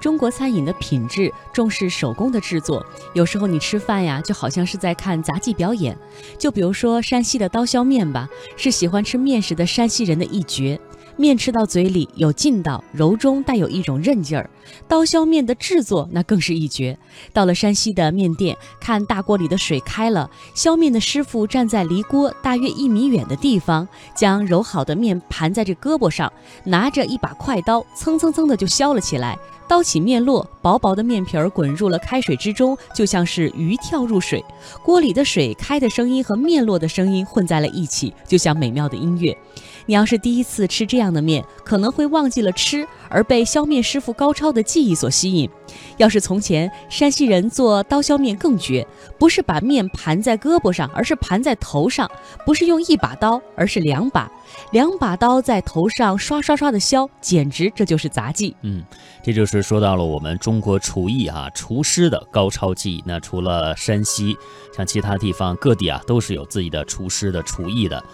中国餐饮的品质重视手工的制作，有时候你吃饭呀，就好像是在看杂技表演。就比如说山西的刀削面吧，是喜欢吃面食的山西人的一绝。面吃到嘴里有劲道，柔中带有一种韧劲儿。刀削面的制作那更是一绝。到了山西的面店，看大锅里的水开了，削面的师傅站在离锅大约一米远的地方，将揉好的面盘在这胳膊上，拿着一把快刀，蹭蹭蹭的就削了起来。刀起面落，薄薄的面皮儿滚入了开水之中，就像是鱼跳入水。锅里的水开的声音和面落的声音混在了一起，就像美妙的音乐。你要是第一次吃这样的面，可能会忘记了吃，而被削面师傅高超的技艺所吸引。要是从前山西人做刀削面更绝，不是把面盘在胳膊上，而是盘在头上；不是用一把刀，而是两把，两把刀在头上刷刷刷的削，简直这就是杂技。嗯，这就是说到了我们中国厨艺啊，厨师的高超技艺。那除了山西，像其他地方各地啊，都是有自己的厨师的厨艺的。